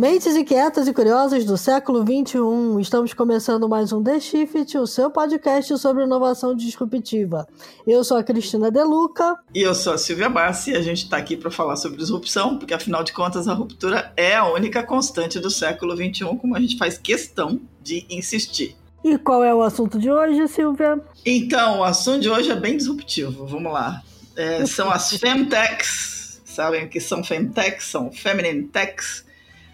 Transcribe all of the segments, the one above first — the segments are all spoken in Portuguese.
Mentes inquietas e curiosas do século XXI, estamos começando mais um The Shift, o seu podcast sobre inovação disruptiva. Eu sou a Cristina Deluca. E eu sou a Silvia Bassi e a gente está aqui para falar sobre disrupção, porque afinal de contas a ruptura é a única constante do século XXI, como a gente faz questão de insistir. E qual é o assunto de hoje, Silvia? Então, o assunto de hoje é bem disruptivo, vamos lá. É, são as Femtechs, sabem o que são Femtechs? São Feminine Techs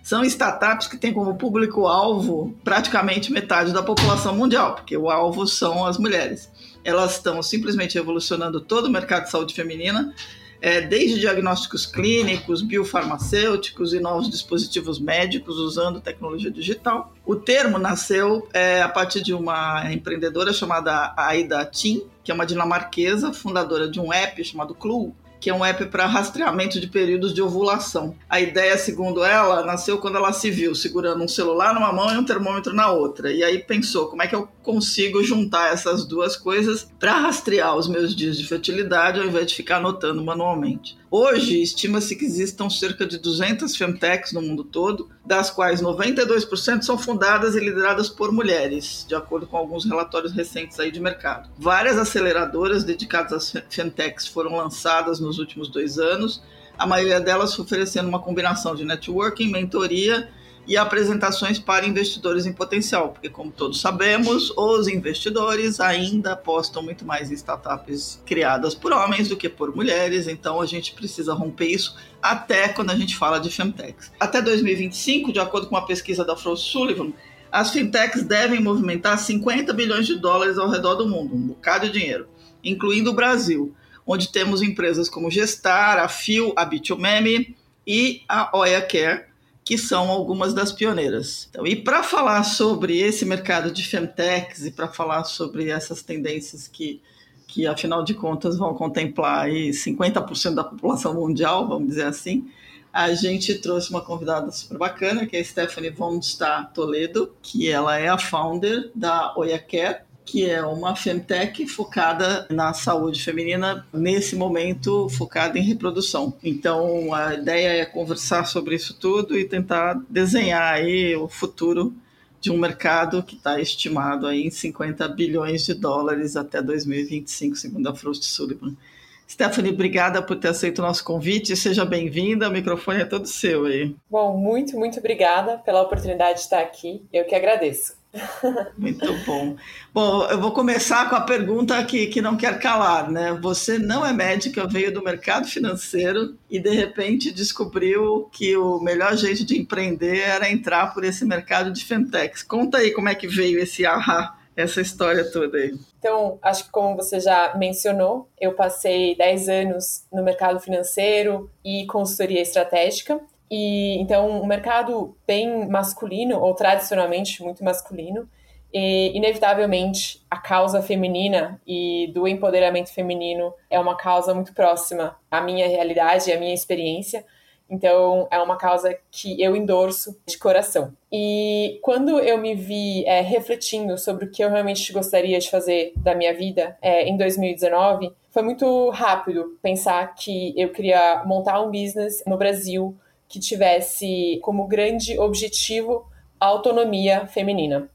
são startups que têm como público-alvo praticamente metade da população mundial, porque o alvo são as mulheres. Elas estão simplesmente revolucionando todo o mercado de saúde feminina, é, desde diagnósticos clínicos, biofarmacêuticos e novos dispositivos médicos usando tecnologia digital. O termo nasceu é, a partir de uma empreendedora chamada Aida Tim, que é uma dinamarquesa, fundadora de um app chamado Clue, que é um app para rastreamento de períodos de ovulação. A ideia, segundo ela, nasceu quando ela se viu segurando um celular numa mão e um termômetro na outra. E aí pensou, como é que eu consigo juntar essas duas coisas para rastrear os meus dias de fertilidade ao invés de ficar anotando manualmente? Hoje, estima-se que existam cerca de 200 femtechs no mundo todo, das quais 92% são fundadas e lideradas por mulheres, de acordo com alguns relatórios recentes aí de mercado. Várias aceleradoras dedicadas às femtechs foram lançadas nos últimos dois anos, a maioria delas oferecendo uma combinação de networking, mentoria e apresentações para investidores em potencial, porque, como todos sabemos, os investidores ainda apostam muito mais em startups criadas por homens do que por mulheres, então a gente precisa romper isso até quando a gente fala de fintechs. Até 2025, de acordo com uma pesquisa da Frost Sullivan, as fintechs devem movimentar 50 bilhões de dólares ao redor do mundo, um bocado de dinheiro, incluindo o Brasil, onde temos empresas como Gestar, a Fio, a Bitomeme e a Oya Care, que são algumas das pioneiras. Então, e para falar sobre esse mercado de femtechs e para falar sobre essas tendências que, que, afinal de contas, vão contemplar aí 50% da população mundial, vamos dizer assim, a gente trouxe uma convidada super bacana, que é a Stephanie von Toledo, que ela é a founder da Oya Care, que é uma femtech focada na saúde feminina, nesse momento focada em reprodução. Então, a ideia é conversar sobre isso tudo e tentar desenhar aí o futuro de um mercado que está estimado aí em 50 bilhões de dólares até 2025, segundo a Frost Sullivan. Stephanie, obrigada por ter aceito o nosso convite. Seja bem-vinda, o microfone é todo seu aí. Bom, muito, muito obrigada pela oportunidade de estar aqui. Eu que agradeço. Muito bom. Bom, eu vou começar com a pergunta que, que não quer calar, né? Você não é médica, veio do mercado financeiro e de repente descobriu que o melhor jeito de empreender era entrar por esse mercado de fintechs. Conta aí como é que veio esse essa história toda aí. Então, acho que como você já mencionou, eu passei 10 anos no mercado financeiro e consultoria estratégica. E então um mercado bem masculino ou tradicionalmente muito masculino, e inevitavelmente a causa feminina e do empoderamento feminino é uma causa muito próxima à minha realidade à minha experiência. Então, é uma causa que eu endorso de coração. E quando eu me vi é, refletindo sobre o que eu realmente gostaria de fazer da minha vida é, em 2019, foi muito rápido pensar que eu queria montar um business no Brasil que tivesse como grande objetivo a autonomia feminina.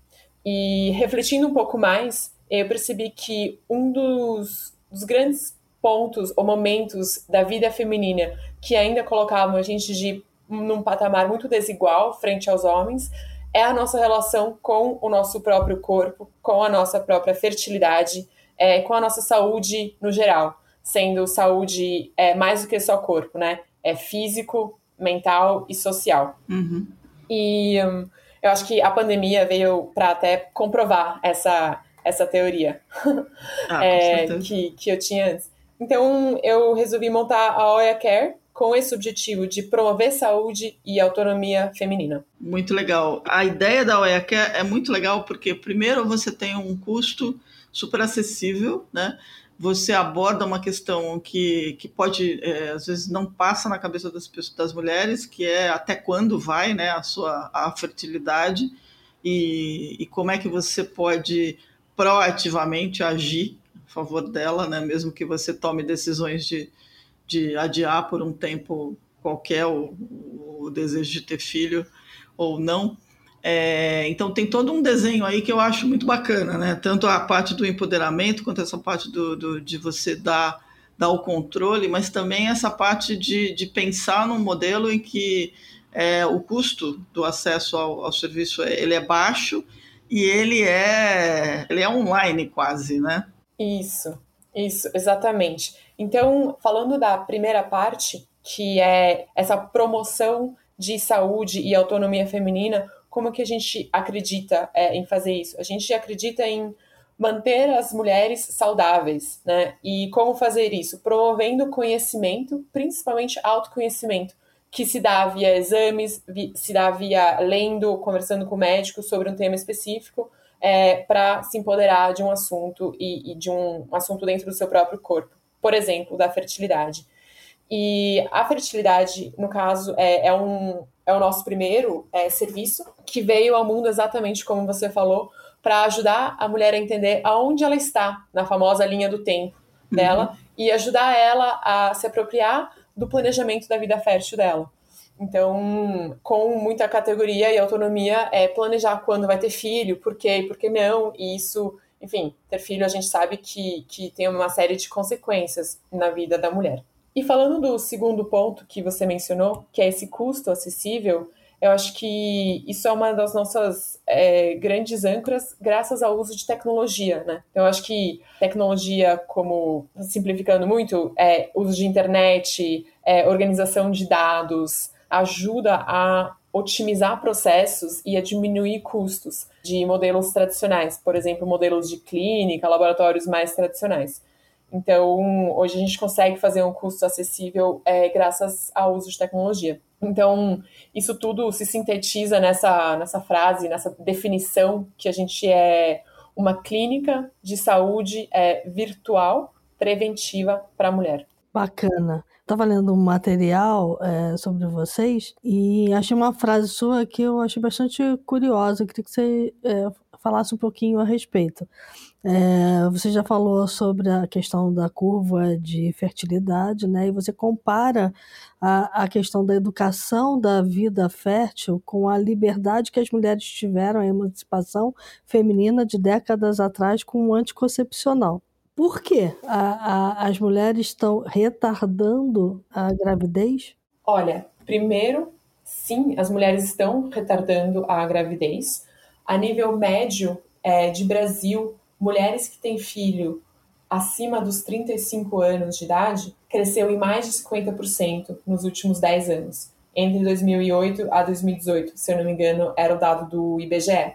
E refletindo um pouco mais, eu percebi que um dos, dos grandes pontos ou momentos da vida feminina que ainda colocavam a gente de num patamar muito desigual frente aos homens é a nossa relação com o nosso próprio corpo, com a nossa própria fertilidade, é, com a nossa saúde no geral, sendo saúde é, mais do que só corpo, né? É físico, mental e social. Uhum. E um, eu acho que a pandemia veio para até comprovar essa, essa teoria ah, é, que, que eu tinha antes. Então, eu resolvi montar a Oya Care com esse objetivo de promover saúde e autonomia feminina. Muito legal. A ideia da Oya Care é muito legal porque, primeiro, você tem um custo super acessível, né? Você aborda uma questão que, que pode, é, às vezes, não passa na cabeça das, pessoas, das mulheres, que é até quando vai né, a sua a fertilidade e, e como é que você pode proativamente agir a favor dela, né, mesmo que você tome decisões de, de adiar por um tempo qualquer o, o desejo de ter filho ou não. É, então tem todo um desenho aí que eu acho muito bacana, né? Tanto a parte do empoderamento quanto essa parte do, do de você dar, dar o controle, mas também essa parte de, de pensar num modelo em que é, o custo do acesso ao, ao serviço é, ele é baixo e ele é ele é online quase, né? Isso, isso, exatamente. Então, falando da primeira parte, que é essa promoção de saúde e autonomia feminina, como que a gente acredita é, em fazer isso? A gente acredita em manter as mulheres saudáveis, né? E como fazer isso? Promovendo conhecimento, principalmente autoconhecimento, que se dá via exames, se dá via lendo, conversando com o médico sobre um tema específico, é, para se empoderar de um assunto e, e, de um assunto dentro do seu próprio corpo. Por exemplo, da fertilidade. E a fertilidade, no caso, é, é um, é o nosso primeiro é, serviço que veio ao mundo exatamente como você falou, para ajudar a mulher a entender aonde ela está na famosa linha do tempo dela uhum. e ajudar ela a se apropriar do planejamento da vida fértil dela. Então, com muita categoria e autonomia, é planejar quando vai ter filho, por quê e por que não, e isso, enfim, ter filho a gente sabe que, que tem uma série de consequências na vida da mulher. E falando do segundo ponto que você mencionou, que é esse custo acessível, eu acho que isso é uma das nossas é, grandes âncoras, graças ao uso de tecnologia, né? Então, eu acho que tecnologia, como simplificando muito, é uso de internet, é, organização de dados, ajuda a otimizar processos e a diminuir custos de modelos tradicionais, por exemplo, modelos de clínica, laboratórios mais tradicionais. Então, hoje a gente consegue fazer um custo acessível é, graças ao uso de tecnologia. Então, isso tudo se sintetiza nessa, nessa frase, nessa definição que a gente é uma clínica de saúde é, virtual preventiva para a mulher. Bacana. Estava lendo um material é, sobre vocês e achei uma frase sua que eu achei bastante curiosa. Eu queria que você é, falasse um pouquinho a respeito. É, você já falou sobre a questão da curva de fertilidade, né? E você compara a, a questão da educação da vida fértil com a liberdade que as mulheres tiveram, a emancipação feminina de décadas atrás com o anticoncepcional. Por que a, a, as mulheres estão retardando a gravidez? Olha, primeiro, sim, as mulheres estão retardando a gravidez. A nível médio é, de Brasil, mulheres que têm filho acima dos 35 anos de idade cresceu em mais de 50% nos últimos 10 anos. Entre 2008 a 2018, se eu não me engano, era o dado do IBGE.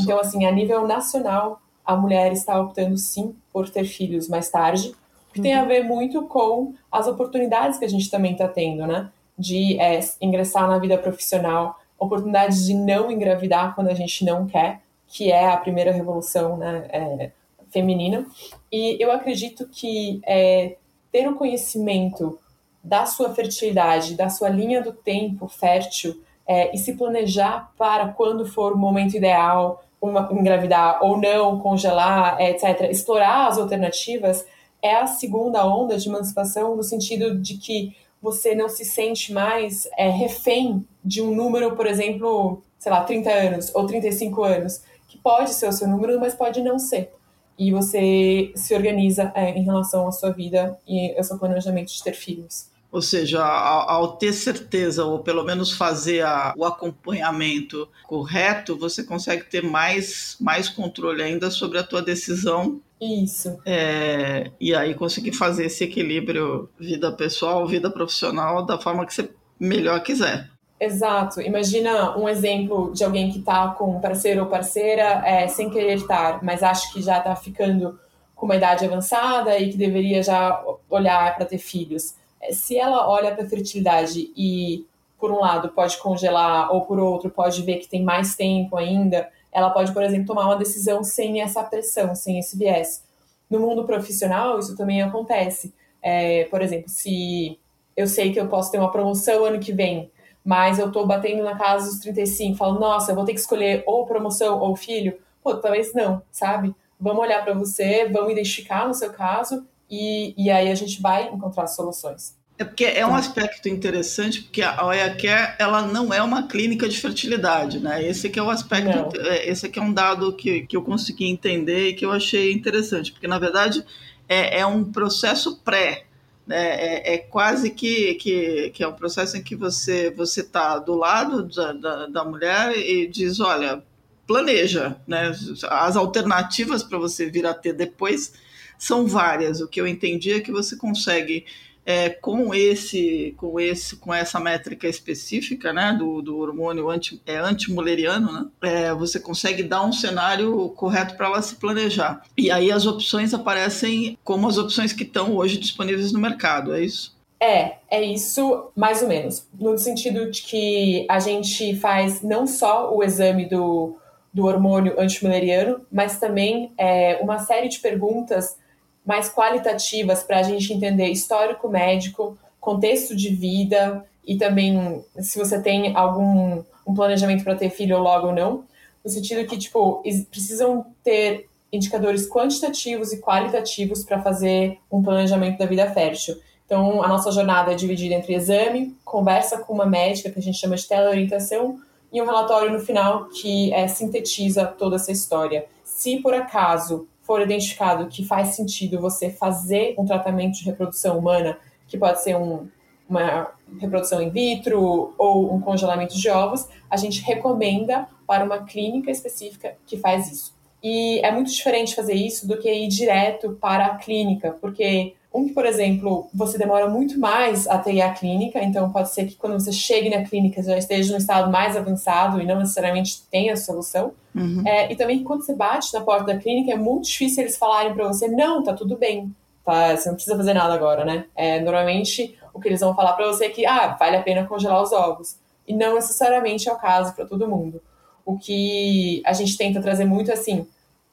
Então, assim, a nível nacional, a mulher está optando sim por ter filhos mais tarde, que uhum. tem a uhum. ver muito com as oportunidades que a gente também está tendo, né? De é, ingressar na vida profissional, oportunidades de não engravidar quando a gente não quer, que é a primeira revolução né, é, feminina. E eu acredito que é, ter o conhecimento da sua fertilidade, da sua linha do tempo fértil, é, e se planejar para quando for o momento ideal, uma, engravidar ou não, congelar, é, etc., explorar as alternativas, é a segunda onda de emancipação no sentido de que você não se sente mais é, refém de um número, por exemplo, sei lá, 30 anos ou 35 anos pode ser o seu número, mas pode não ser. E você se organiza é, em relação à sua vida e ao seu planejamento de ter filhos. Ou seja, ao, ao ter certeza, ou pelo menos fazer a, o acompanhamento correto, você consegue ter mais, mais controle ainda sobre a tua decisão. Isso. É, e aí conseguir fazer esse equilíbrio vida pessoal, vida profissional, da forma que você melhor quiser. Exato. Imagina um exemplo de alguém que está com um parceiro ou parceira é, sem querer estar, mas acha que já está ficando com uma idade avançada e que deveria já olhar para ter filhos. É, se ela olha para a fertilidade e, por um lado, pode congelar, ou por outro, pode ver que tem mais tempo ainda, ela pode, por exemplo, tomar uma decisão sem essa pressão, sem esse viés. No mundo profissional, isso também acontece. É, por exemplo, se eu sei que eu posso ter uma promoção ano que vem mas eu tô batendo na casa dos 35, falo, nossa, eu vou ter que escolher ou promoção ou filho. Pô, talvez não, sabe? Vamos olhar para você, vamos identificar no seu caso e, e aí a gente vai encontrar soluções. É porque é um tá. aspecto interessante, porque a OEACare, ela não é uma clínica de fertilidade, né? Esse que é o aspecto, não. É, esse que é um dado que, que eu consegui entender e que eu achei interessante, porque na verdade é, é um processo pré? É, é, quase que, que, que é um processo em que você você está do lado da, da, da mulher e diz, olha, planeja, né? As alternativas para você vir a ter depois são várias. O que eu entendi é que você consegue é, com esse, com esse, com essa métrica específica, né, do, do hormônio anti, é antimuleriano, né, é, você consegue dar um cenário correto para ela se planejar. E aí as opções aparecem como as opções que estão hoje disponíveis no mercado, é isso? É, é isso mais ou menos. No sentido de que a gente faz não só o exame do, do hormônio antimuleriano, mas também é, uma série de perguntas mais qualitativas para a gente entender histórico médico, contexto de vida e também se você tem algum um planejamento para ter filho logo ou não, no sentido que tipo precisam ter indicadores quantitativos e qualitativos para fazer um planejamento da vida fértil. Então, a nossa jornada é dividida entre exame, conversa com uma médica, que a gente chama de teleorientação, e um relatório no final que é, sintetiza toda essa história. Se por acaso for identificado que faz sentido você fazer um tratamento de reprodução humana, que pode ser um, uma reprodução in vitro ou um congelamento de ovos, a gente recomenda para uma clínica específica que faz isso. E é muito diferente fazer isso do que ir direto para a clínica, porque um que, por exemplo, você demora muito mais até ir à clínica, então pode ser que quando você chegue na clínica já esteja num estado mais avançado e não necessariamente tenha a solução. Uhum. É, e também quando você bate na porta da clínica é muito difícil eles falarem para você, não, tá tudo bem, tá, você não precisa fazer nada agora, né? É, normalmente o que eles vão falar para você é que, ah, vale a pena congelar os ovos. E não necessariamente é o caso para todo mundo. O que a gente tenta trazer muito é assim,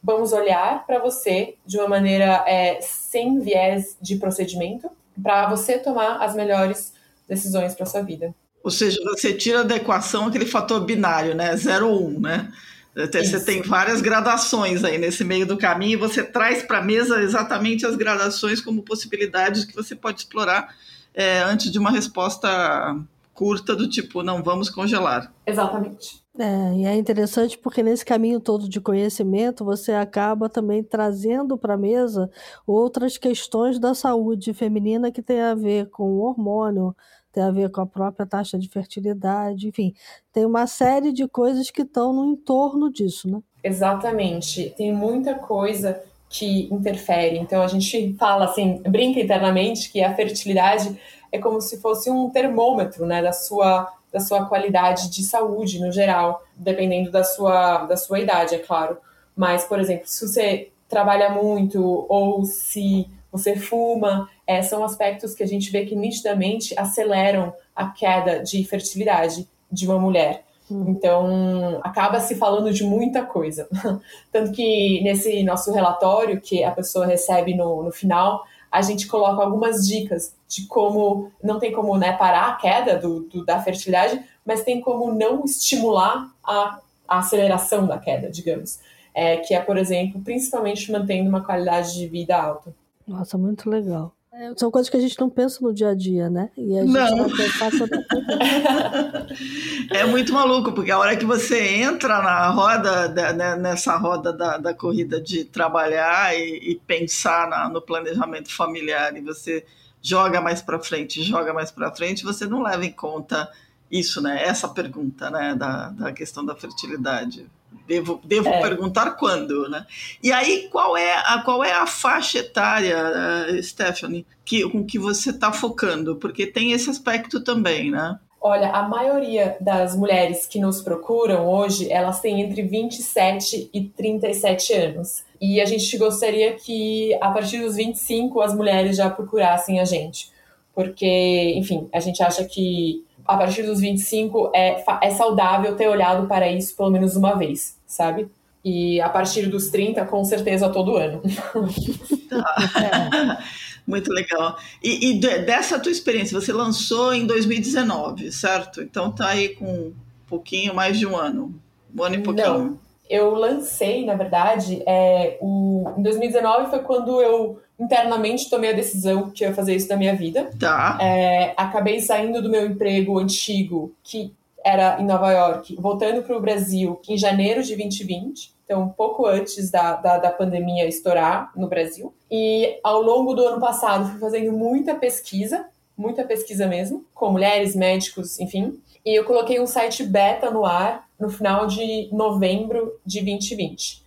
vamos olhar para você de uma maneira é, sem viés de procedimento, para você tomar as melhores decisões para sua vida. Ou seja, você tira da equação aquele fator binário, né? 0 ou 1, um, né? Você Isso. tem várias gradações aí nesse meio do caminho e você traz para a mesa exatamente as gradações como possibilidades que você pode explorar é, antes de uma resposta curta do tipo, não vamos congelar. Exatamente. É, e é interessante porque nesse caminho todo de conhecimento você acaba também trazendo para a mesa outras questões da saúde feminina que tem a ver com o hormônio, tem a ver com a própria taxa de fertilidade, enfim, tem uma série de coisas que estão no entorno disso, né? Exatamente, tem muita coisa que interfere. Então a gente fala assim, brinca internamente que a fertilidade é como se fosse um termômetro, né, da sua da sua qualidade de saúde no geral, dependendo da sua, da sua idade, é claro. Mas, por exemplo, se você trabalha muito ou se você fuma, é, são aspectos que a gente vê que nitidamente aceleram a queda de fertilidade de uma mulher. Então, acaba se falando de muita coisa. Tanto que nesse nosso relatório que a pessoa recebe no, no final, a gente coloca algumas dicas de como não tem como né, parar a queda do, do, da fertilidade, mas tem como não estimular a, a aceleração da queda, digamos. É, que é, por exemplo, principalmente mantendo uma qualidade de vida alta. Nossa, muito legal. É, são coisas que a gente não pensa no dia a dia, né? E a gente não, não passa É muito maluco, porque a hora que você entra na roda, né, nessa roda da, da corrida de trabalhar e, e pensar na, no planejamento familiar, e você joga mais para frente, joga mais para frente, você não leva em conta isso, né? Essa pergunta, né? Da, da questão da fertilidade. Devo, devo é. perguntar quando, né? E aí, qual é a, qual é a faixa etária, uh, Stephanie, que, com que você está focando? Porque tem esse aspecto também, né? Olha, a maioria das mulheres que nos procuram hoje, elas têm entre 27 e 37 anos. E a gente gostaria que, a partir dos 25, as mulheres já procurassem a gente. Porque, enfim, a gente acha que a partir dos 25 é, é saudável ter olhado para isso pelo menos uma vez, sabe? E a partir dos 30, com certeza, todo ano. Muito legal. E, e, dessa tua experiência, você lançou em 2019, certo? Então tá aí com um pouquinho mais de um ano. Um ano e pouquinho. Não, eu lancei, na verdade, é, o, em 2019 foi quando eu internamente tomei a decisão que eu ia fazer isso na minha vida. Tá. É, acabei saindo do meu emprego antigo, que era em Nova York, voltando para o Brasil em janeiro de 2020, então um pouco antes da, da, da, pandemia estourar no Brasil. E ao longo do ano passado fui fazendo muita pesquisa, muita pesquisa mesmo, com mulheres, médicos, enfim. E eu coloquei um site beta no ar no final de novembro de 2020.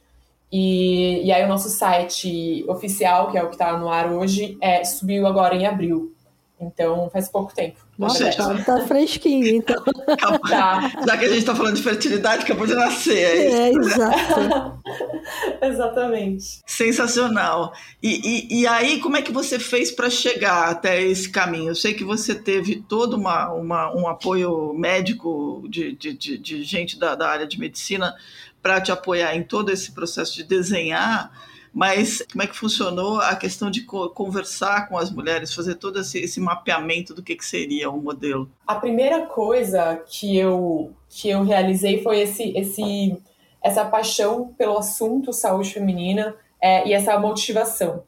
E, e aí o nosso site oficial, que é o que está no ar hoje, é, subiu agora em abril. Então, faz pouco tempo. Nossa, tá, tá fresquinho, então. tá. Já que a gente está falando de fertilidade, acabou de nascer. É, é exato. Exatamente. Sensacional. E, e, e, aí, como é que você fez para chegar até esse caminho? Eu sei que você teve todo uma, uma um apoio médico de, de, de, de gente da, da área de medicina para te apoiar em todo esse processo de desenhar, mas como é que funcionou a questão de conversar com as mulheres, fazer todo esse, esse mapeamento do que, que seria um modelo? A primeira coisa que eu, que eu realizei foi esse, esse, essa paixão pelo assunto saúde feminina é, e essa motivação.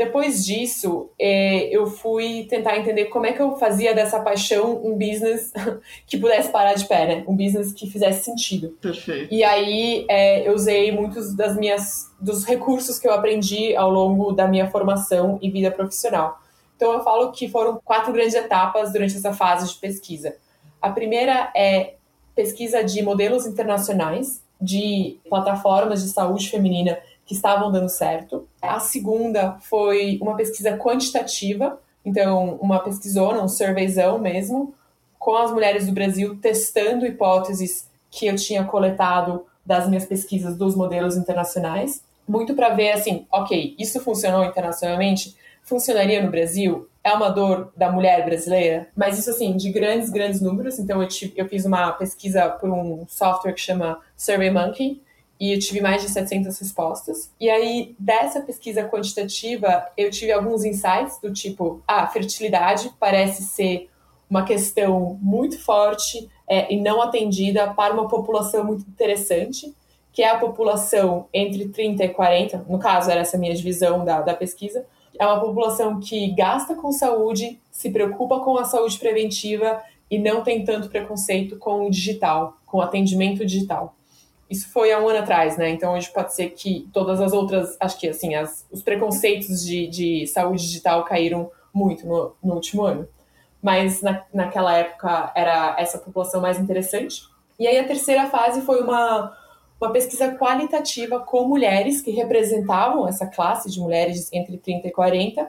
Depois disso, é, eu fui tentar entender como é que eu fazia dessa paixão um business que pudesse parar de pé, né? Um business que fizesse sentido. Perfeito. E aí é, eu usei muitos das minhas dos recursos que eu aprendi ao longo da minha formação e vida profissional. Então eu falo que foram quatro grandes etapas durante essa fase de pesquisa. A primeira é pesquisa de modelos internacionais de plataformas de saúde feminina que estavam dando certo. A segunda foi uma pesquisa quantitativa, então uma pesquisona, um surveyzão mesmo, com as mulheres do Brasil testando hipóteses que eu tinha coletado das minhas pesquisas dos modelos internacionais, muito para ver assim, ok, isso funcionou internacionalmente, funcionaria no Brasil? É uma dor da mulher brasileira? Mas isso assim, de grandes, grandes números. Então eu, tive, eu fiz uma pesquisa por um software que chama SurveyMonkey, e eu tive mais de 700 respostas. E aí, dessa pesquisa quantitativa, eu tive alguns insights do tipo: a ah, fertilidade parece ser uma questão muito forte é, e não atendida para uma população muito interessante, que é a população entre 30 e 40, no caso, era essa minha divisão da, da pesquisa. É uma população que gasta com saúde, se preocupa com a saúde preventiva e não tem tanto preconceito com o digital, com o atendimento digital. Isso foi há um ano atrás, né? Então hoje pode ser que todas as outras, acho que assim, as, os preconceitos de, de saúde digital caíram muito no, no último ano. Mas na, naquela época era essa população mais interessante. E aí a terceira fase foi uma, uma pesquisa qualitativa com mulheres que representavam essa classe de mulheres entre 30 e 40,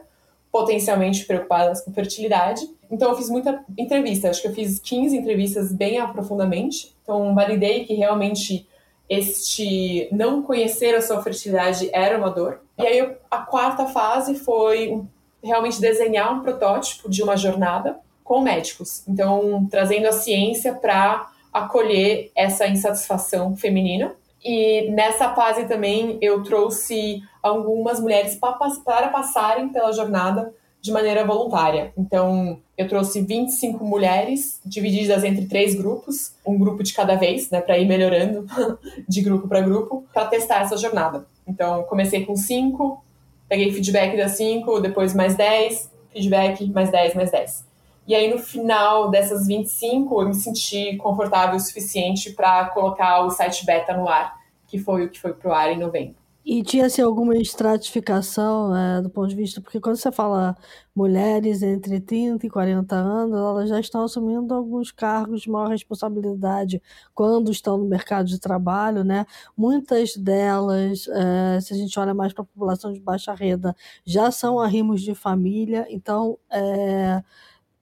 potencialmente preocupadas com fertilidade. Então eu fiz muita entrevista, acho que eu fiz 15 entrevistas bem aprofundamente. Então validei que realmente este não conhecer a sua fertilidade era uma dor. E aí a quarta fase foi realmente desenhar um protótipo de uma jornada com médicos. Então, trazendo a ciência para acolher essa insatisfação feminina. E nessa fase também eu trouxe algumas mulheres para passarem pela jornada de maneira voluntária. Então, eu trouxe 25 mulheres divididas entre três grupos, um grupo de cada vez, né, para ir melhorando de grupo para grupo, para testar essa jornada. Então, comecei com cinco, peguei feedback das cinco, depois mais 10, feedback, mais 10, mais 10. E aí, no final dessas 25, eu me senti confortável o suficiente para colocar o site beta no ar, que foi o que foi pro ar em novembro. E tinha assim, alguma estratificação né, do ponto de vista, porque quando você fala mulheres entre 30 e 40 anos, elas já estão assumindo alguns cargos de maior responsabilidade quando estão no mercado de trabalho, né? Muitas delas, é, se a gente olha mais para a população de baixa renda, já são arrimos de família, então é,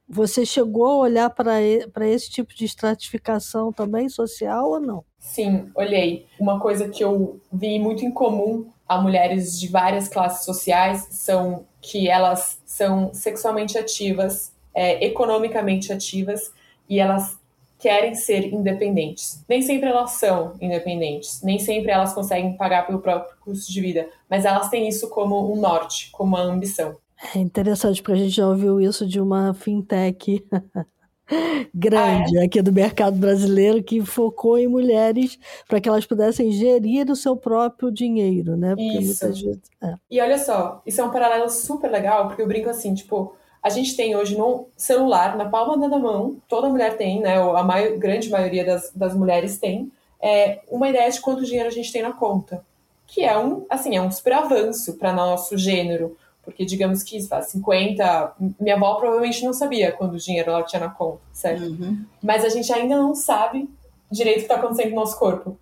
você chegou a olhar para esse tipo de estratificação também social ou não? Sim, olhei. Uma coisa que eu vi muito em comum a mulheres de várias classes sociais são que elas são sexualmente ativas, é, economicamente ativas e elas querem ser independentes. Nem sempre elas são independentes, nem sempre elas conseguem pagar pelo próprio custo de vida, mas elas têm isso como um norte, como uma ambição. É interessante, porque a gente já ouviu isso de uma fintech grande ah, é? aqui do mercado brasileiro que focou em mulheres para que elas pudessem gerir o seu próprio dinheiro, né? Porque isso. Vezes, é. E olha só, isso é um paralelo super legal, porque eu brinco assim, tipo, a gente tem hoje no celular, na palma da mão, toda mulher tem, né? Ou a maior, grande maioria das, das mulheres tem, é, uma ideia de quanto dinheiro a gente tem na conta. Que é um, assim, é um super avanço para nosso gênero porque, digamos que faz 50. Minha avó provavelmente não sabia quando o dinheiro ela tinha na conta, certo? Uhum. Mas a gente ainda não sabe direito o que está acontecendo no nosso corpo.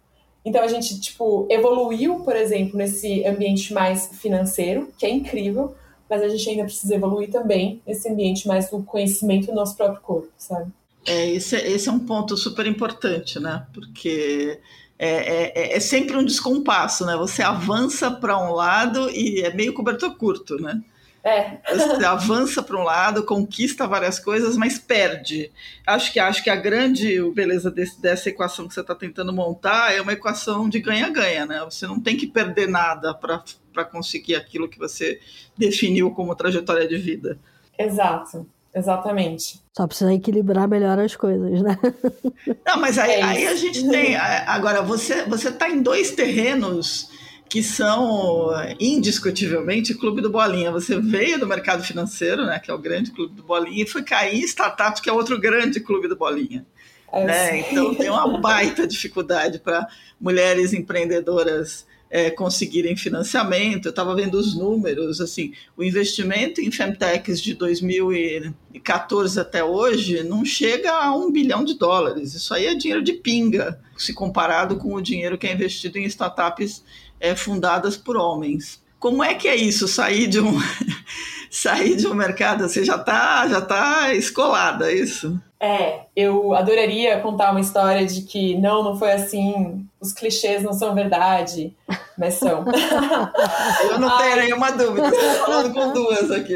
Então a gente, tipo, evoluiu, por exemplo, nesse ambiente mais financeiro, que é incrível, mas a gente ainda precisa evoluir também nesse ambiente mais do conhecimento do nosso próprio corpo, sabe? É, esse, é, esse é um ponto super importante, né? Porque é, é, é, é, sempre um descompasso, né? Você avança para um lado e é meio cobertor curto, né? É. Você avança para um lado, conquista várias coisas, mas perde. Acho que acho que a grande beleza desse, dessa equação que você está tentando montar é uma equação de ganha-ganha, né? Você não tem que perder nada para conseguir aquilo que você definiu como trajetória de vida. Exato. Exatamente. Só precisa equilibrar melhor as coisas, né? Não, mas aí, é aí a gente tem. Agora, você você está em dois terrenos que são indiscutivelmente clube do Bolinha. Você veio do mercado financeiro, né, que é o grande clube do Bolinha, e foi cair em startups, que é outro grande clube do Bolinha. É, né? Então tem uma baita dificuldade para mulheres empreendedoras é, conseguirem financiamento. Eu estava vendo os números, assim, o investimento em femtechs de 2014 até hoje não chega a um bilhão de dólares. Isso aí é dinheiro de pinga, se comparado com o dinheiro que é investido em startups é, fundadas por homens. Como é que é isso, sair de um sair de um mercado? Você já está já tá escolada, é isso? É, eu adoraria contar uma história de que não, não foi assim, os clichês não são verdade, mas são. eu não tenho nenhuma dúvida, estou falando com duas aqui.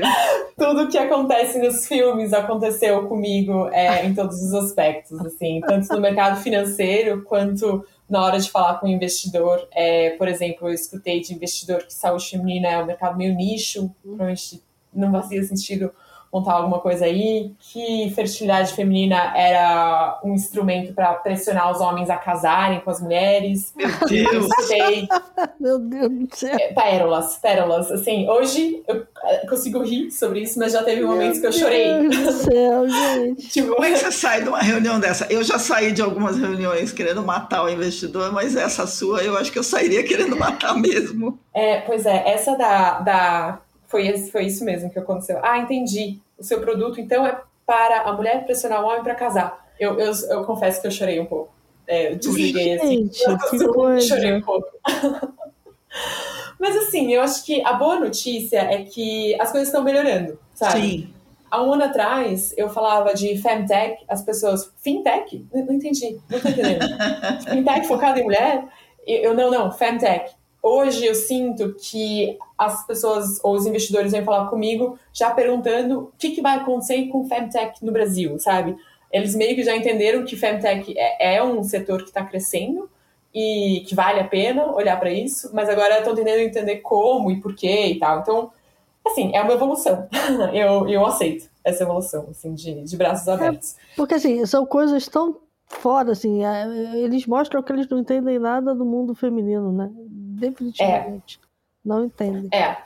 Tudo que acontece nos filmes aconteceu comigo é, em todos os aspectos, assim, tanto no mercado financeiro quanto na hora de falar com o investidor. É, por exemplo, eu escutei de investidor que saúde feminina é um mercado meio nicho, provavelmente não fazia sentido montar alguma coisa aí, que fertilidade feminina era um instrumento para pressionar os homens a casarem com as mulheres. Meu Deus! Sei. Meu Deus do céu! É, pérolas, pérolas. Assim, hoje eu é, consigo rir sobre isso, mas já teve momentos que eu chorei. Meu Deus do céu, gente! tipo, como é que você sai de uma reunião dessa? Eu já saí de algumas reuniões querendo matar o investidor, mas essa sua eu acho que eu sairia querendo matar mesmo. É, pois é, essa da, da foi, foi isso mesmo que aconteceu. Ah, entendi. O seu produto, então, é para a mulher pressionar o homem para casar. Eu, eu, eu, confesso que eu chorei um pouco. É, eu desliguei assim. Gente, que coisa. Chorei um pouco. Mas assim, eu acho que a boa notícia é que as coisas estão melhorando, sabe? Sim. Há um ano atrás, eu falava de femtech, as pessoas, fintech? Não, não entendi, não tô entendendo. fintech focado em mulher? Eu, não, não, femtech hoje eu sinto que as pessoas ou os investidores vêm falar comigo já perguntando o que, que vai acontecer com o Femtech no Brasil, sabe? Eles meio que já entenderam que Femtech é, é um setor que está crescendo e que vale a pena olhar para isso, mas agora estão tentando entender como e porquê e tal. Então, assim, é uma evolução. eu, eu aceito essa evolução, assim, de, de braços é, abertos. É, porque, assim, são coisas tão fora, assim, é, eles mostram que eles não entendem nada do mundo feminino, né? Definitivamente. É. Não entendem. É.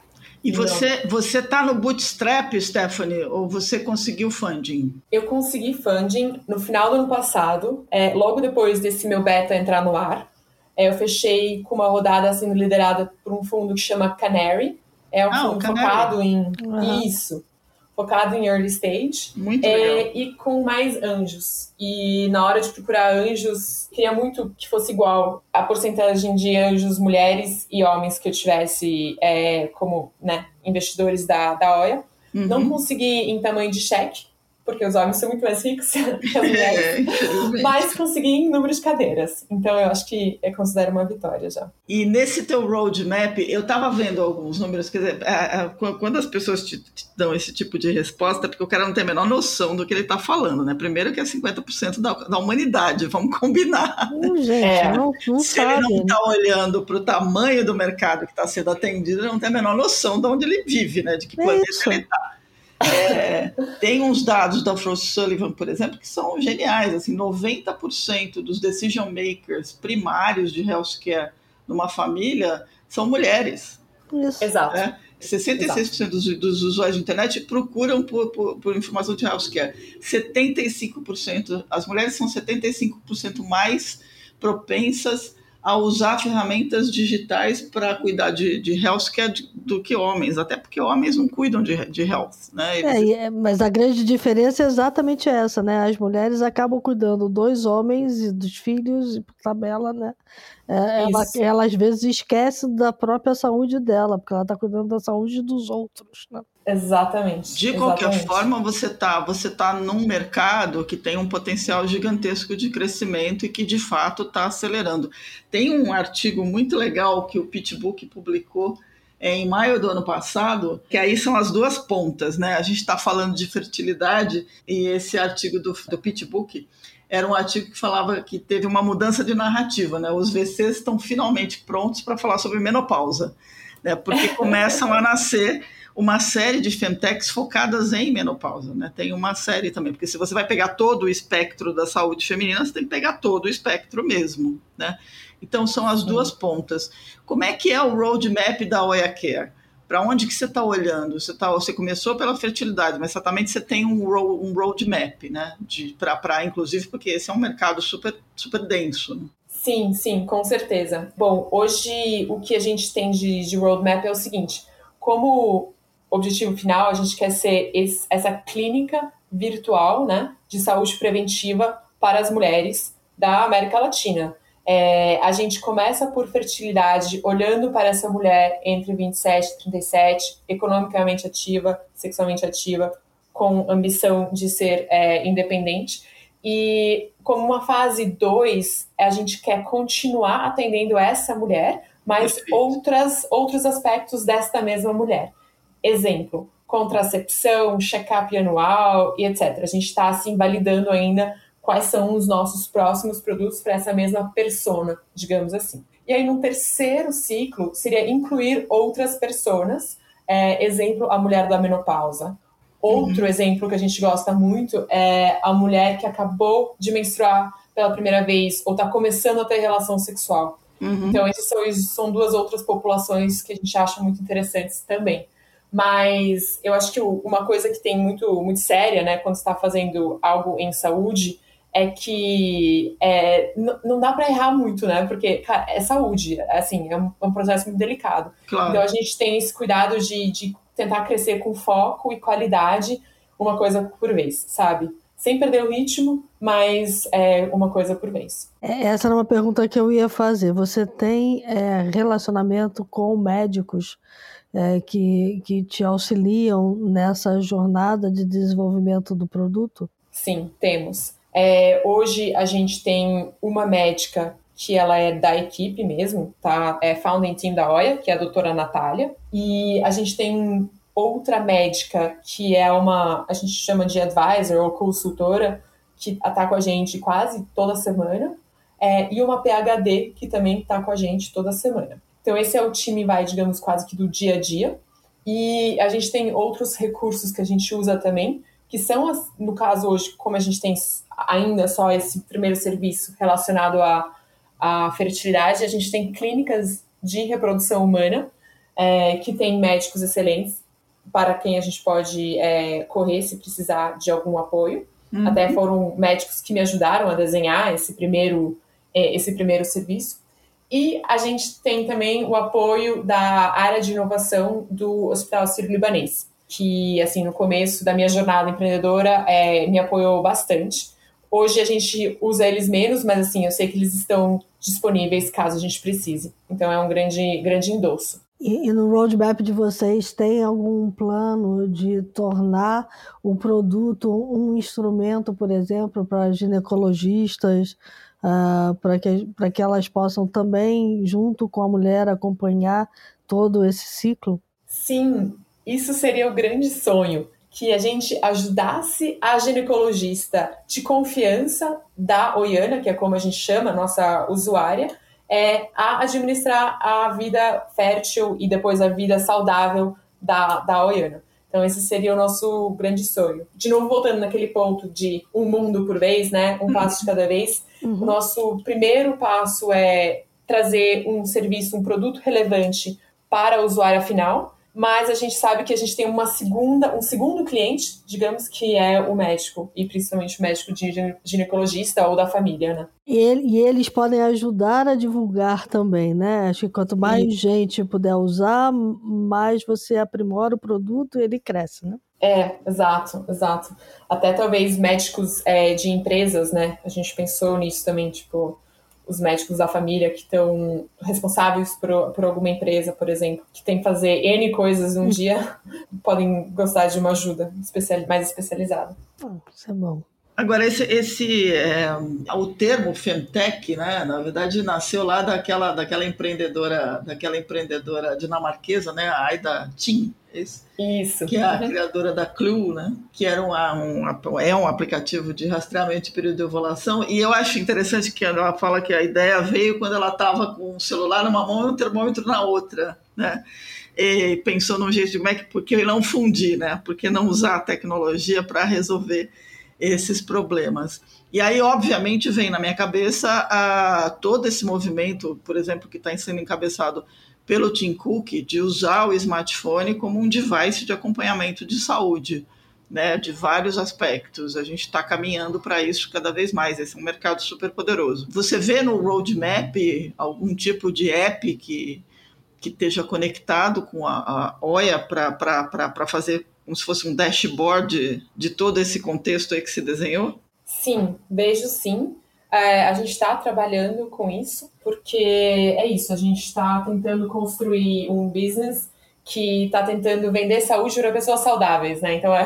E você você tá no bootstrap, Stephanie, ou você conseguiu funding? Eu consegui funding no final do ano passado, é, logo depois desse meu beta entrar no ar. É, eu fechei com uma rodada sendo liderada por um fundo que chama Canary. É um ah, fundo focado em uhum. isso focado em early stage. Muito é, legal. E com mais anjos. E na hora de procurar anjos, queria muito que fosse igual a porcentagem de anjos mulheres e homens que eu tivesse é, como né, investidores da, da OIA. Uhum. Não consegui em tamanho de cheque, porque os homens são muito mais ricos que as mulheres, é, mas consegui em número de cadeiras. Então eu acho que eu considero uma vitória já. E nesse teu roadmap, eu estava vendo alguns números, quer dizer, é, é, quando as pessoas te, te, dão esse tipo de resposta, porque o cara não tem a menor noção do que ele está falando, né? Primeiro que é 50% da, da humanidade, vamos combinar. Hum, gente, é. não, não Se sabe. ele não está olhando para o tamanho do mercado que está sendo atendido, ele não tem a menor noção de onde ele vive, né? De que planeta ele está. É, tem uns dados da Frost Sullivan, por exemplo, que são geniais. Assim, 90% dos decision makers primários de healthcare numa família são mulheres. Isso. Exato. É, 66% dos, dos, usuários de internet procuram por, por, por informação de healthcare. 75%, as mulheres são 75% mais propensas a usar ferramentas digitais para cuidar de, de healthcare do que homens, até porque homens não cuidam de, de health, né? Eles... É, mas a grande diferença é exatamente essa, né? As mulheres acabam cuidando dos homens e dos filhos, e por tabela, né? É, ela, ela, às vezes esquece da própria saúde dela, porque ela está cuidando da saúde dos outros. Né? Exatamente. De qualquer exatamente. forma, você está você tá num mercado que tem um potencial gigantesco de crescimento e que de fato está acelerando. Tem um artigo muito legal que o PitBook publicou é, em maio do ano passado, que aí são as duas pontas, né? A gente está falando de fertilidade e esse artigo do, do PitBook era um artigo que falava que teve uma mudança de narrativa, né? Os VCs estão finalmente prontos para falar sobre menopausa, né? Porque começam a nascer uma série de femtechs focadas em menopausa, né? Tem uma série também, porque se você vai pegar todo o espectro da saúde feminina, você tem que pegar todo o espectro mesmo, né? Então são as duas pontas. Como é que é o roadmap da Oya Care? para onde que você está olhando? Você, tá, você começou pela fertilidade, mas certamente você tem um, ro, um roadmap, né? Para, inclusive, porque esse é um mercado super, super denso. Né? Sim, sim, com certeza. Bom, hoje o que a gente tem de, de roadmap é o seguinte: como objetivo final, a gente quer ser esse, essa clínica virtual, né, de saúde preventiva para as mulheres da América Latina. É, a gente começa por fertilidade, olhando para essa mulher entre 27 e 37, economicamente ativa, sexualmente ativa, com ambição de ser é, independente. E como uma fase 2, a gente quer continuar atendendo essa mulher, mas outras, outros aspectos desta mesma mulher. Exemplo, contracepção, check-up anual e etc. A gente está assim validando ainda quais são os nossos próximos produtos para essa mesma persona, digamos assim. E aí, no terceiro ciclo, seria incluir outras personas, é, exemplo, a mulher da menopausa. Outro uhum. exemplo que a gente gosta muito é a mulher que acabou de menstruar pela primeira vez ou está começando a ter relação sexual. Uhum. Então, essas são, são duas outras populações que a gente acha muito interessantes também. Mas eu acho que uma coisa que tem muito, muito séria, né, quando está fazendo algo em saúde, é que é, não dá para errar muito, né? Porque cara, é saúde, assim, é um, é um processo muito delicado. Claro. Então a gente tem esse cuidado de, de tentar crescer com foco e qualidade, uma coisa por vez, sabe? Sem perder o ritmo, mas é uma coisa por vez. É, essa era uma pergunta que eu ia fazer. Você tem é, relacionamento com médicos é, que, que te auxiliam nessa jornada de desenvolvimento do produto? Sim, temos. É, hoje a gente tem uma médica que ela é da equipe mesmo, tá? É founding team da OIA, que é a doutora Natália. E a gente tem outra médica que é uma, a gente chama de advisor ou consultora, que está com a gente quase toda semana. É, e uma PhD que também está com a gente toda semana. Então esse é o time, vai, digamos, quase que do dia a dia. E a gente tem outros recursos que a gente usa também, que são, as, no caso hoje, como a gente tem ainda só esse primeiro serviço relacionado à, à fertilidade, a gente tem clínicas de reprodução humana é, que tem médicos excelentes para quem a gente pode é, correr se precisar de algum apoio. Uhum. Até foram médicos que me ajudaram a desenhar esse primeiro, é, esse primeiro serviço. E a gente tem também o apoio da área de inovação do Hospital Sírio-Libanês que, assim, no começo da minha jornada empreendedora, é, me apoiou bastante. Hoje a gente usa eles menos, mas, assim, eu sei que eles estão disponíveis caso a gente precise. Então, é um grande, grande endosso. E, e, no roadmap de vocês tem algum plano de tornar o produto um instrumento, por exemplo, para ginecologistas, uh, para que, que elas possam também, junto com a mulher, acompanhar todo esse ciclo? Sim, isso seria o grande sonho, que a gente ajudasse a ginecologista de confiança da Oiana, que é como a gente chama, nossa usuária, é, a administrar a vida fértil e depois a vida saudável da, da Oiana. Então, esse seria o nosso grande sonho. De novo, voltando naquele ponto de um mundo por vez, né? Um passo de cada vez. Uhum. O nosso primeiro passo é trazer um serviço, um produto relevante para o usuário final mas a gente sabe que a gente tem uma segunda, um segundo cliente, digamos que é o médico, e principalmente o médico de ginecologista ou da família, né? E, ele, e eles podem ajudar a divulgar também, né? Acho que quanto mais e... gente puder usar, mais você aprimora o produto e ele cresce, né? É, exato, exato. Até talvez médicos é, de empresas, né? A gente pensou nisso também, tipo, os médicos da família que estão responsáveis por, por alguma empresa, por exemplo, que tem que fazer N coisas num dia, podem gostar de uma ajuda especial, mais especializada. Oh, isso é bom. Agora, esse, esse é, o termo femtech, né, na verdade, nasceu lá daquela, daquela empreendedora, daquela empreendedora dinamarquesa, né, a Aida Tim, isso. Que é a criadora da Clue, né? Que era um, um, é um aplicativo de rastreamento de período de ovulação. E eu acho interessante que ela fala que a ideia veio quando ela estava com o celular numa mão e o termômetro na outra, né? E pensou num jeito de como é que, por que não fundir, né? Por que não usar a tecnologia para resolver esses problemas? E aí, obviamente, vem na minha cabeça a, todo esse movimento, por exemplo, que está sendo encabeçado pelo Tim Cook de usar o smartphone como um device de acompanhamento de saúde, né, de vários aspectos. A gente está caminhando para isso cada vez mais. Esse é um mercado super poderoso. Você vê no roadmap algum tipo de app que, que esteja conectado com a, a OIA para fazer como se fosse um dashboard de, todo esse contexto aí que se desenhou? Sim, vejo sim. É, a gente está trabalhando com isso, porque é isso, a gente está tentando construir um business que está tentando vender saúde para pessoas saudáveis, né? Então é,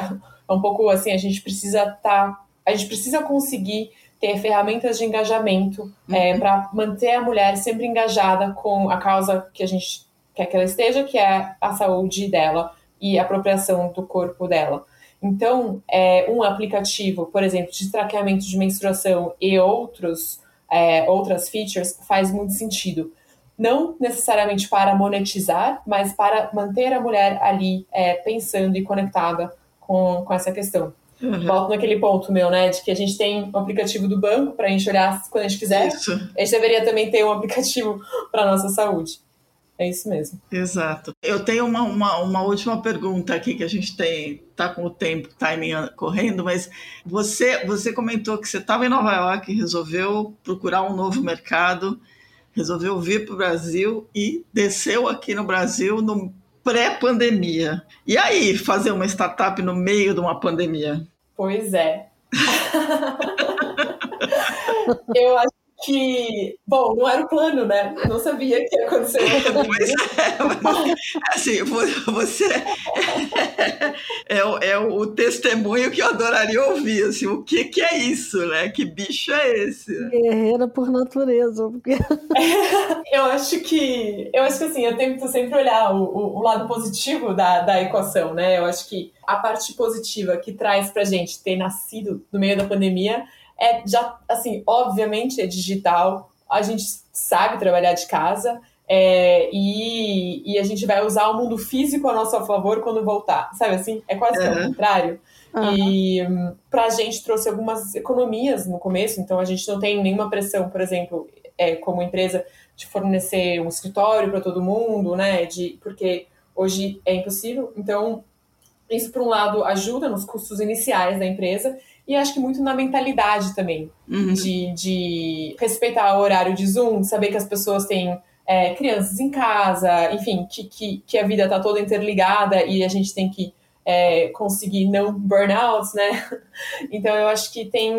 é um pouco assim, a gente precisa tá, a gente precisa conseguir ter ferramentas de engajamento é, uhum. é, para manter a mulher sempre engajada com a causa que a gente quer que ela esteja, que é a saúde dela e a apropriação do corpo dela. Então, é, um aplicativo, por exemplo, de traqueamento de menstruação e outros, é, outras features faz muito sentido. Não necessariamente para monetizar, mas para manter a mulher ali é, pensando e conectada com, com essa questão. Uhum. Volto naquele ponto meu, né, de que a gente tem um aplicativo do banco para a gente olhar quando a gente quiser. Isso. A gente deveria também ter um aplicativo para nossa saúde. É isso mesmo. Exato. Eu tenho uma, uma, uma última pergunta aqui que a gente tem, tá com o tempo, timing correndo, mas você, você comentou que você estava em Nova York, resolveu procurar um novo mercado, resolveu vir para o Brasil e desceu aqui no Brasil no pré-pandemia. E aí, fazer uma startup no meio de uma pandemia? Pois é. eu acho que, bom, não era o plano, né? Não sabia que ia acontecer. Pois é, assim, você é, é, é, o testemunho que eu adoraria ouvir, assim, o que, que é isso, né? Que bicho é esse? Guerreira por natureza. Porque... eu acho que, eu acho que assim, eu tento sempre olhar o, o, o lado positivo da, da equação, né? Eu acho que a parte positiva que traz pra gente ter nascido no meio da pandemia é já, assim, obviamente é digital, a gente sabe trabalhar de casa é, e, e a gente vai usar o mundo físico a nosso favor quando voltar, sabe assim? É quase que uhum. contrário. Uhum. E um, para a gente trouxe algumas economias no começo, então a gente não tem nenhuma pressão, por exemplo, é, como empresa, de fornecer um escritório para todo mundo, né? De, porque hoje é impossível. Então, isso, por um lado, ajuda nos custos iniciais da empresa e acho que muito na mentalidade também, uhum. de, de respeitar o horário de Zoom, saber que as pessoas têm é, crianças em casa, enfim, que, que, que a vida está toda interligada e a gente tem que é, conseguir não burnouts, né? Então eu acho que tem,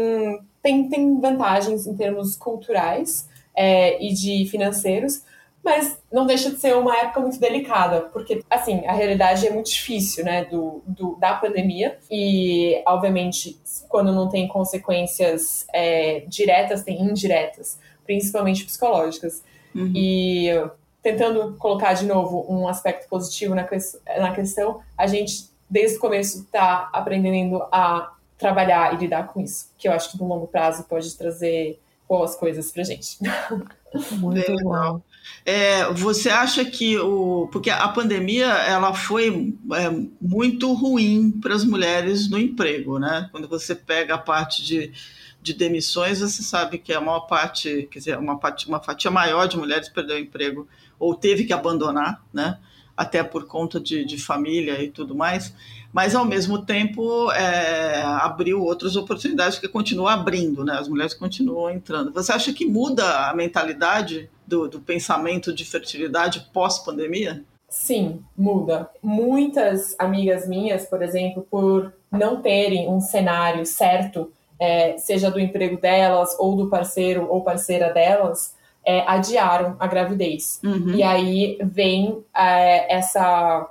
tem, tem vantagens em termos culturais é, e de financeiros, mas não deixa de ser uma época muito delicada, porque, assim, a realidade é muito difícil, né, do, do da pandemia, e, obviamente, quando não tem consequências é, diretas, tem indiretas, principalmente psicológicas. Uhum. E, tentando colocar de novo um aspecto positivo na, que, na questão, a gente, desde o começo, está aprendendo a trabalhar e lidar com isso, que eu acho que no longo prazo pode trazer boas coisas pra gente. Muito bom. É, você acha que o. Porque a pandemia ela foi é, muito ruim para as mulheres no emprego, né? Quando você pega a parte de, de demissões, você sabe que a maior parte, quer dizer, uma, parte, uma fatia maior de mulheres perdeu o emprego ou teve que abandonar, né? Até por conta de, de família e tudo mais mas ao mesmo tempo é, abriu outras oportunidades que continua abrindo, né? As mulheres continuam entrando. Você acha que muda a mentalidade do, do pensamento de fertilidade pós-pandemia? Sim, muda. Muitas amigas minhas, por exemplo, por não terem um cenário certo, é, seja do emprego delas ou do parceiro ou parceira delas, é, adiaram a gravidez. Uhum. E aí vem é, essa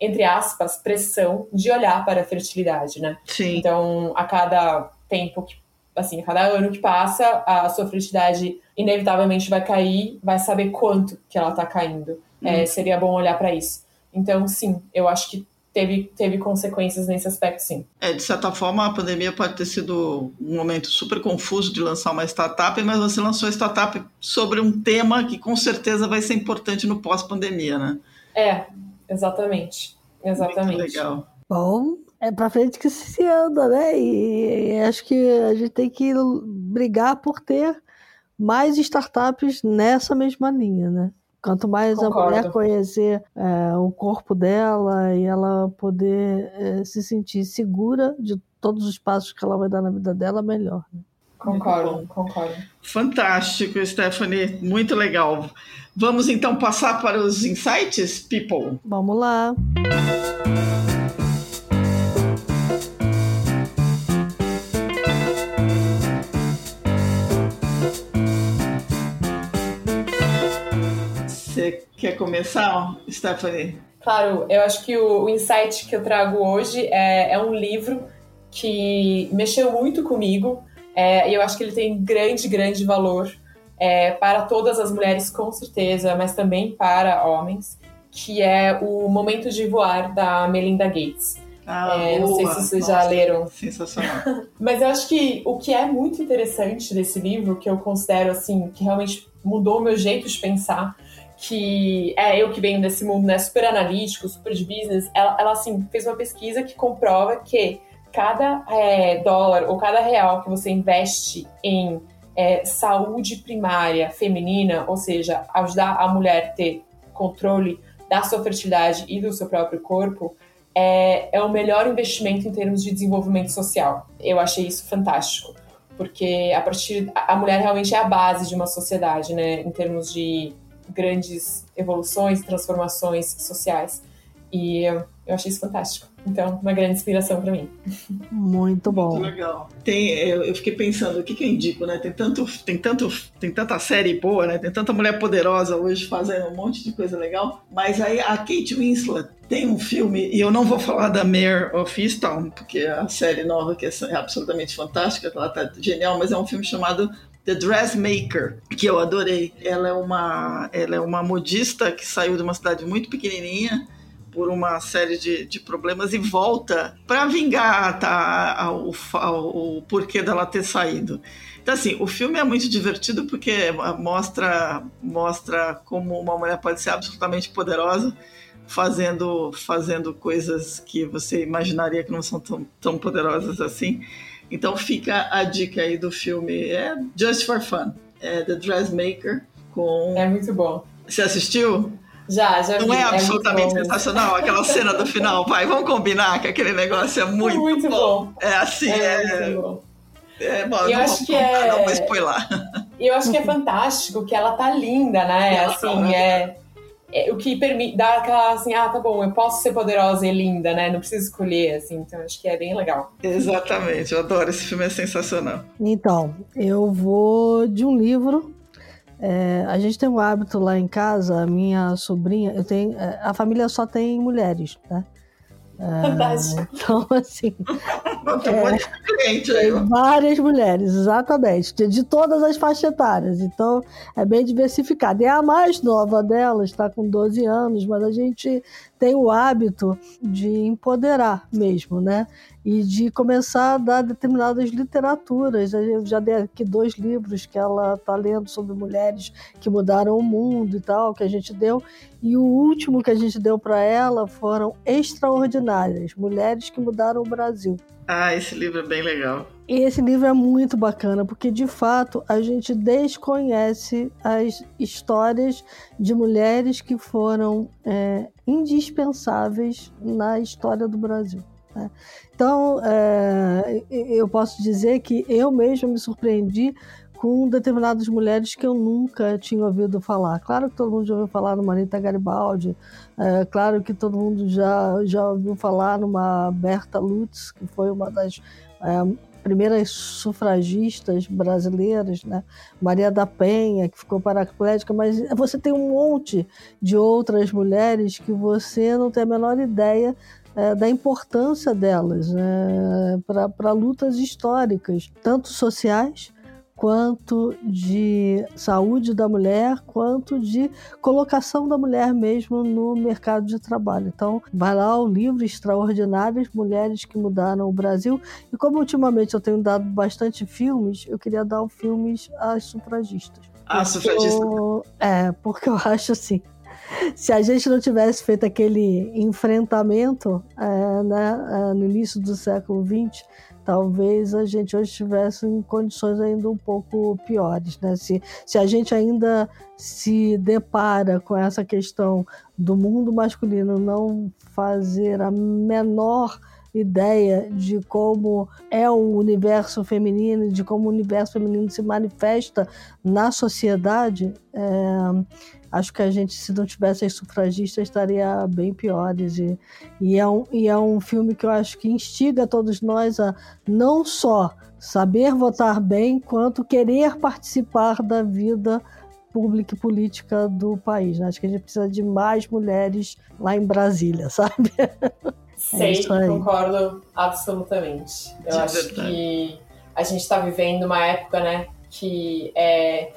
entre aspas, pressão de olhar para a fertilidade, né? Sim. Então, a cada tempo que, assim, a cada ano que passa, a sua fertilidade inevitavelmente vai cair, vai saber quanto que ela está caindo. Hum. É, seria bom olhar para isso. Então, sim, eu acho que teve, teve consequências nesse aspecto, sim. É, de certa forma, a pandemia pode ter sido um momento super confuso de lançar uma startup, mas você lançou a startup sobre um tema que com certeza vai ser importante no pós-pandemia, né? É, Exatamente. Exatamente. Muito legal. Bom, é para frente que se anda, né? E, e, acho que a gente tem que brigar por ter mais startups nessa mesma linha, né? Quanto mais Concordo. a mulher conhecer é, o corpo dela e ela poder é, se sentir segura de todos os passos que ela vai dar na vida dela, melhor. Né? Concordo, concordo. Fantástico, Stephanie, muito legal. Vamos então passar para os insights, people? Vamos lá. Você quer começar, Stephanie? Claro, eu acho que o, o insight que eu trago hoje é, é um livro que mexeu muito comigo é, e eu acho que ele tem grande, grande valor é, para todas as mulheres, com certeza, mas também para homens, que é o Momento de Voar, da Melinda Gates. Ah, é, não sei se vocês Nossa, já leram. Sensacional. Mas eu acho que o que é muito interessante desse livro, que eu considero assim, que realmente mudou o meu jeito de pensar, que é eu que venho desse mundo né, super analítico, super de business, ela, ela assim, fez uma pesquisa que comprova que cada é, dólar ou cada real que você investe em é, saúde primária feminina, ou seja, ajudar a mulher a ter controle da sua fertilidade e do seu próprio corpo, é, é o melhor investimento em termos de desenvolvimento social. Eu achei isso fantástico, porque a partir a mulher realmente é a base de uma sociedade, né, em termos de grandes evoluções, transformações sociais. E eu achei isso fantástico. Então, uma grande inspiração para mim. Muito bom. Muito legal. Tem, eu, eu, fiquei pensando, o que, que eu indico, né? Tem tanto, tem tanto, tem tanta série boa, né? Tem tanta mulher poderosa hoje fazendo um monte de coisa legal. Mas aí a Kate Winslet tem um filme, e eu não vou falar da Mayor of Easttown, porque é a série nova que é, é absolutamente fantástica, ela tá genial, mas é um filme chamado The Dressmaker, que eu adorei. Ela é uma, ela é uma modista que saiu de uma cidade muito pequenininha por uma série de, de problemas e volta para vingar tá, o, o, porquê dela ter saído. Então, assim, o filme é muito divertido porque mostra, mostra como uma mulher pode ser absolutamente poderosa fazendo, fazendo coisas que você imaginaria que não são tão, tão poderosas assim. Então fica a dica aí do filme, é Just for Fun, é The Dressmaker com... É muito bom. Você assistiu? Já, já Não vi. é absolutamente é sensacional aquela cena do final, vai, vamos combinar que aquele negócio é muito, muito bom. bom. É assim, é. é... Bom. É, bom, eu acho que é. Não vou spoiler. E eu acho que é fantástico que ela tá linda, né? Ela assim, tá, é, é, o que permite dar aquela assim, ah, tá bom, eu posso ser poderosa e linda, né? Não preciso escolher, assim. Então acho que é bem legal. Exatamente, eu adoro esse filme, é sensacional. Então, eu vou de um livro é, a gente tem um hábito lá em casa, a minha sobrinha, eu tenho, é, a família só tem mulheres, né? É, então, assim. é, várias mulheres, exatamente, de, de, todas as faixas etárias. Então, é bem diversificado. E a mais nova delas está com 12 anos, mas a gente tem o hábito de empoderar mesmo, né? E de começar a dar determinadas literaturas. Eu já dei aqui dois livros que ela está lendo sobre mulheres que mudaram o mundo e tal, que a gente deu. E o último que a gente deu para ela foram Extraordinárias Mulheres que Mudaram o Brasil. Ah, esse livro é bem legal. E esse livro é muito bacana, porque de fato a gente desconhece as histórias de mulheres que foram é, indispensáveis na história do Brasil. Né? Então, é, eu posso dizer que eu mesma me surpreendi com determinadas mulheres que eu nunca tinha ouvido falar. Claro que todo mundo já ouviu falar numa Anitta Garibaldi, é, claro que todo mundo já, já ouviu falar numa Berta Lutz, que foi uma das é, primeiras sufragistas brasileiras, né? Maria da Penha, que ficou paraplégica, mas você tem um monte de outras mulheres que você não tem a menor ideia é, da importância delas né? para lutas históricas, tanto sociais quanto de saúde da mulher, quanto de colocação da mulher mesmo no mercado de trabalho. Então, vai lá o livro Extraordinárias Mulheres que Mudaram o Brasil. E como ultimamente eu tenho dado bastante filmes, eu queria dar filmes às sufragistas. Ah, sufragistas. É, porque eu acho assim, se a gente não tivesse feito aquele enfrentamento é, né, é, no início do século XX, talvez a gente hoje estivesse em condições ainda um pouco piores. Né? Se, se a gente ainda se depara com essa questão do mundo masculino não fazer a menor ideia de como é o universo feminino, de como o universo feminino se manifesta na sociedade, é, acho que a gente, se não tivesse as sufragistas, estaria bem piores. E, e, é um, e é um filme que eu acho que instiga todos nós a não só saber votar bem, quanto querer participar da vida pública e política do país. Né? Acho que a gente precisa de mais mulheres lá em Brasília, sabe? Sei, é concordo absolutamente. Eu acho que a gente está vivendo uma época, né, que é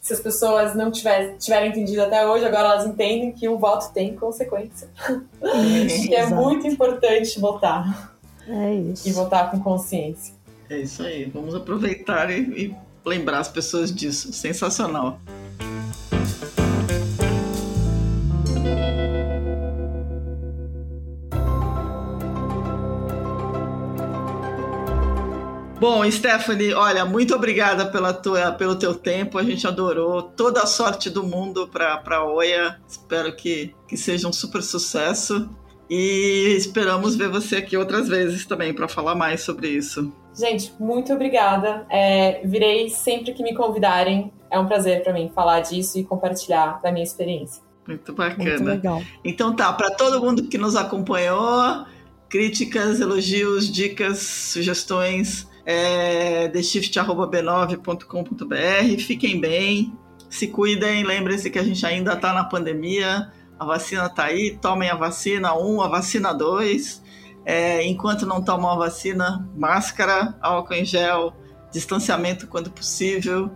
se as pessoas não tiver, tiverem entendido até hoje, agora elas entendem que o voto tem consequência. É, que é muito importante votar. É isso. E votar com consciência. É isso aí. Vamos aproveitar e, e lembrar as pessoas disso. Sensacional. Bom, Stephanie, olha, muito obrigada pela tua, pelo teu tempo. A gente adorou. Toda a sorte do mundo para a Oia. Espero que, que seja um super sucesso. E esperamos ver você aqui outras vezes também para falar mais sobre isso. Gente, muito obrigada. É, virei sempre que me convidarem. É um prazer para mim falar disso e compartilhar da minha experiência. Muito bacana. Muito legal. Então tá, para todo mundo que nos acompanhou, críticas, elogios, dicas, sugestões, é theshift.b9.com.br. Fiquem bem, se cuidem, lembrem-se que a gente ainda está na pandemia, a vacina está aí, tomem a vacina 1, a vacina 2. É, enquanto não tomam a vacina, máscara, álcool em gel, distanciamento quando possível.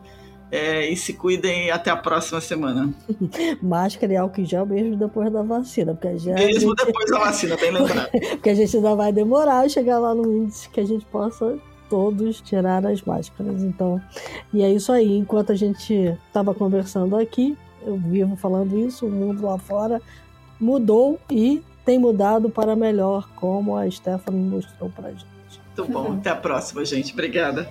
É, e se cuidem até a próxima semana. Máscara e álcool em gel mesmo depois da vacina. Porque já mesmo gente... depois da vacina, bem lembrado. porque a gente ainda vai demorar a chegar lá no índice que a gente possa todos tirar as máscaras. Então, e é isso aí. Enquanto a gente estava conversando aqui, eu vivo falando isso, o mundo lá fora mudou e tem mudado para melhor, como a Stephanie mostrou para gente. Muito bom. Até a próxima, gente. Obrigada.